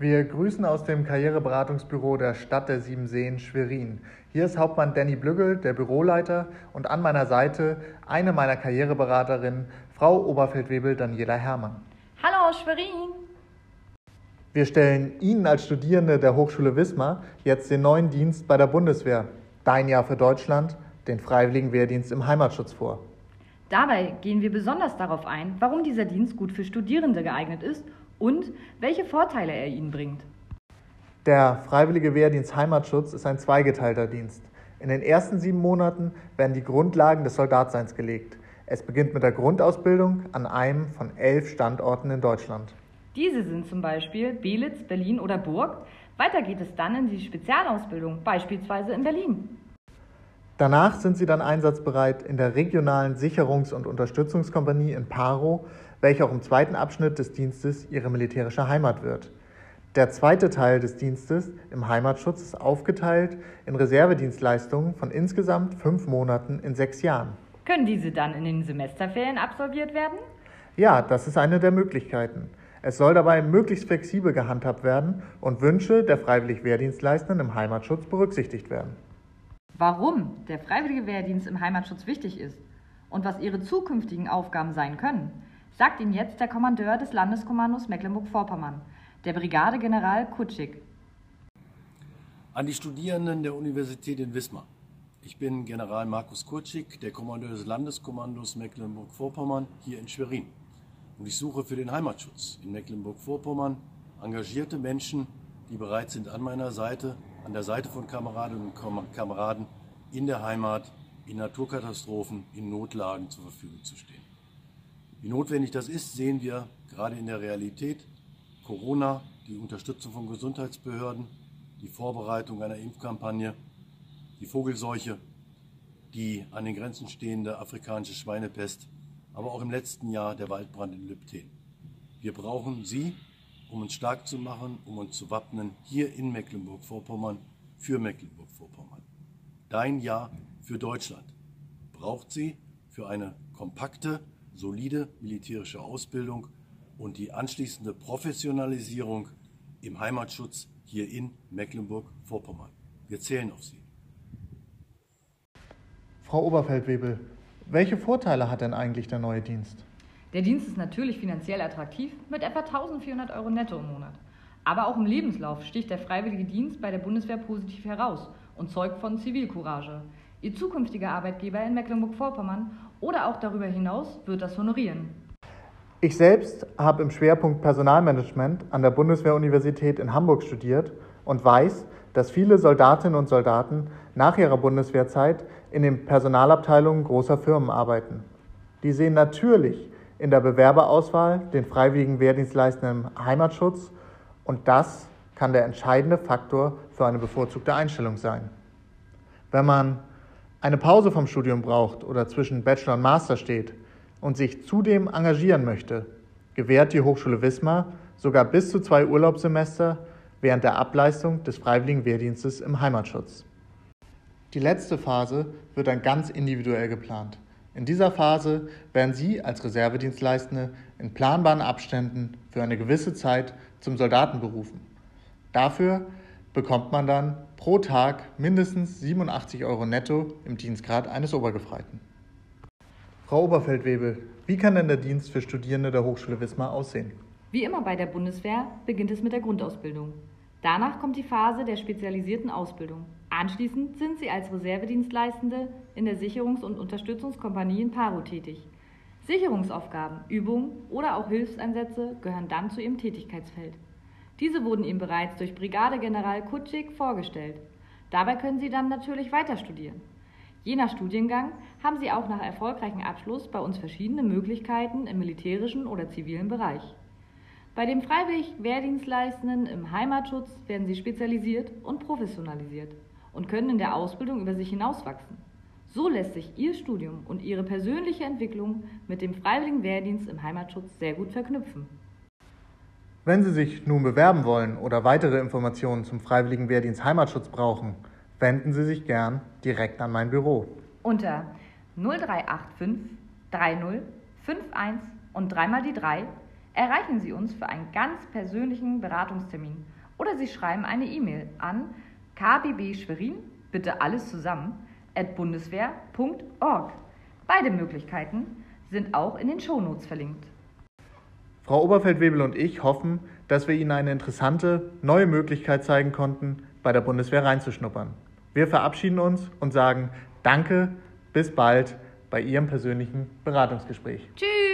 Wir grüßen aus dem Karriereberatungsbüro der Stadt der Sieben Seen Schwerin. Hier ist Hauptmann Danny Blüggel, der Büroleiter, und an meiner Seite eine meiner Karriereberaterinnen, Frau Oberfeldwebel Daniela Herrmann. Hallo aus Schwerin! Wir stellen Ihnen als Studierende der Hochschule Wismar jetzt den neuen Dienst bei der Bundeswehr, Dein Jahr für Deutschland, den Freiwilligen Wehrdienst im Heimatschutz vor. Dabei gehen wir besonders darauf ein, warum dieser Dienst gut für Studierende geeignet ist und welche Vorteile er ihnen bringt. Der Freiwillige Wehrdienst Heimatschutz ist ein zweigeteilter Dienst. In den ersten sieben Monaten werden die Grundlagen des Soldatseins gelegt. Es beginnt mit der Grundausbildung an einem von elf Standorten in Deutschland. Diese sind zum Beispiel Belitz, Berlin oder Burg. Weiter geht es dann in die Spezialausbildung, beispielsweise in Berlin. Danach sind sie dann einsatzbereit in der regionalen Sicherungs- und Unterstützungskompanie in Paro, welche auch im zweiten Abschnitt des Dienstes ihre militärische Heimat wird. Der zweite Teil des Dienstes im Heimatschutz ist aufgeteilt in Reservedienstleistungen von insgesamt fünf Monaten in sechs Jahren. Können diese dann in den Semesterferien absolviert werden? Ja, das ist eine der Möglichkeiten. Es soll dabei möglichst flexibel gehandhabt werden und Wünsche der freiwillig Wehrdienstleistenden im Heimatschutz berücksichtigt werden. Warum der freiwillige Wehrdienst im Heimatschutz wichtig ist und was ihre zukünftigen Aufgaben sein können, sagt Ihnen jetzt der Kommandeur des Landeskommandos Mecklenburg-Vorpommern, der Brigadegeneral Kutschig. An die Studierenden der Universität in Wismar. Ich bin General Markus Kutschig, der Kommandeur des Landeskommandos Mecklenburg-Vorpommern hier in Schwerin. Und ich suche für den Heimatschutz in Mecklenburg-Vorpommern engagierte Menschen, die bereit sind, an meiner Seite, an der Seite von Kameradinnen und Kameraden in der Heimat, in Naturkatastrophen, in Notlagen zur Verfügung zu stehen. Wie notwendig das ist, sehen wir gerade in der Realität. Corona, die Unterstützung von Gesundheitsbehörden, die Vorbereitung einer Impfkampagne, die Vogelseuche, die an den Grenzen stehende afrikanische Schweinepest aber auch im letzten Jahr der Waldbrand in Lübten. Wir brauchen Sie, um uns stark zu machen, um uns zu wappnen, hier in Mecklenburg-Vorpommern, für Mecklenburg-Vorpommern. Dein Jahr für Deutschland braucht sie für eine kompakte, solide militärische Ausbildung und die anschließende Professionalisierung im Heimatschutz hier in Mecklenburg-Vorpommern. Wir zählen auf Sie. Frau Oberfeldwebel, welche Vorteile hat denn eigentlich der neue Dienst? Der Dienst ist natürlich finanziell attraktiv mit etwa 1400 Euro netto im Monat. Aber auch im Lebenslauf sticht der freiwillige Dienst bei der Bundeswehr positiv heraus und zeugt von Zivilcourage. Ihr zukünftiger Arbeitgeber in Mecklenburg-Vorpommern oder auch darüber hinaus wird das honorieren. Ich selbst habe im Schwerpunkt Personalmanagement an der Bundeswehruniversität in Hamburg studiert und weiß, dass viele Soldatinnen und Soldaten nach ihrer Bundeswehrzeit in den Personalabteilungen großer Firmen arbeiten. Die sehen natürlich in der Bewerberauswahl den freiwilligen Wehrdienstleistenden im Heimatschutz und das kann der entscheidende Faktor für eine bevorzugte Einstellung sein. Wenn man eine Pause vom Studium braucht oder zwischen Bachelor und Master steht und sich zudem engagieren möchte, gewährt die Hochschule Wismar sogar bis zu zwei Urlaubssemester während der Ableistung des freiwilligen Wehrdienstes im Heimatschutz. Die letzte Phase wird dann ganz individuell geplant. In dieser Phase werden Sie als Reservedienstleistende in planbaren Abständen für eine gewisse Zeit zum Soldaten berufen. Dafür bekommt man dann pro Tag mindestens 87 Euro netto im Dienstgrad eines Obergefreiten. Frau Oberfeldwebel, wie kann denn der Dienst für Studierende der Hochschule Wismar aussehen? Wie immer bei der Bundeswehr beginnt es mit der Grundausbildung. Danach kommt die Phase der spezialisierten Ausbildung. Anschließend sind sie als Reservedienstleistende in der Sicherungs- und Unterstützungskompanie in Paro tätig. Sicherungsaufgaben, Übungen oder auch Hilfseinsätze gehören dann zu ihrem Tätigkeitsfeld. Diese wurden ihm bereits durch Brigadegeneral Kutschig vorgestellt. Dabei können sie dann natürlich weiter studieren. Je nach Studiengang haben sie auch nach erfolgreichem Abschluss bei uns verschiedene Möglichkeiten im militärischen oder zivilen Bereich. Bei dem freiwillig Wehrdienstleistenden im Heimatschutz werden sie spezialisiert und professionalisiert und können in der Ausbildung über sich hinauswachsen. So lässt sich Ihr Studium und Ihre persönliche Entwicklung mit dem freiwilligen Wehrdienst im Heimatschutz sehr gut verknüpfen. Wenn Sie sich nun bewerben wollen oder weitere Informationen zum freiwilligen Wehrdienst Heimatschutz brauchen, wenden Sie sich gern direkt an mein Büro. Unter 0385 30 51 und dreimal die 3 erreichen Sie uns für einen ganz persönlichen Beratungstermin oder Sie schreiben eine E-Mail an kbb Schwerin, bitte alles zusammen, at bundeswehr.org. Beide Möglichkeiten sind auch in den Shownotes verlinkt. Frau Oberfeldwebel und ich hoffen, dass wir Ihnen eine interessante neue Möglichkeit zeigen konnten, bei der Bundeswehr reinzuschnuppern. Wir verabschieden uns und sagen Danke, bis bald bei Ihrem persönlichen Beratungsgespräch. Tschüss!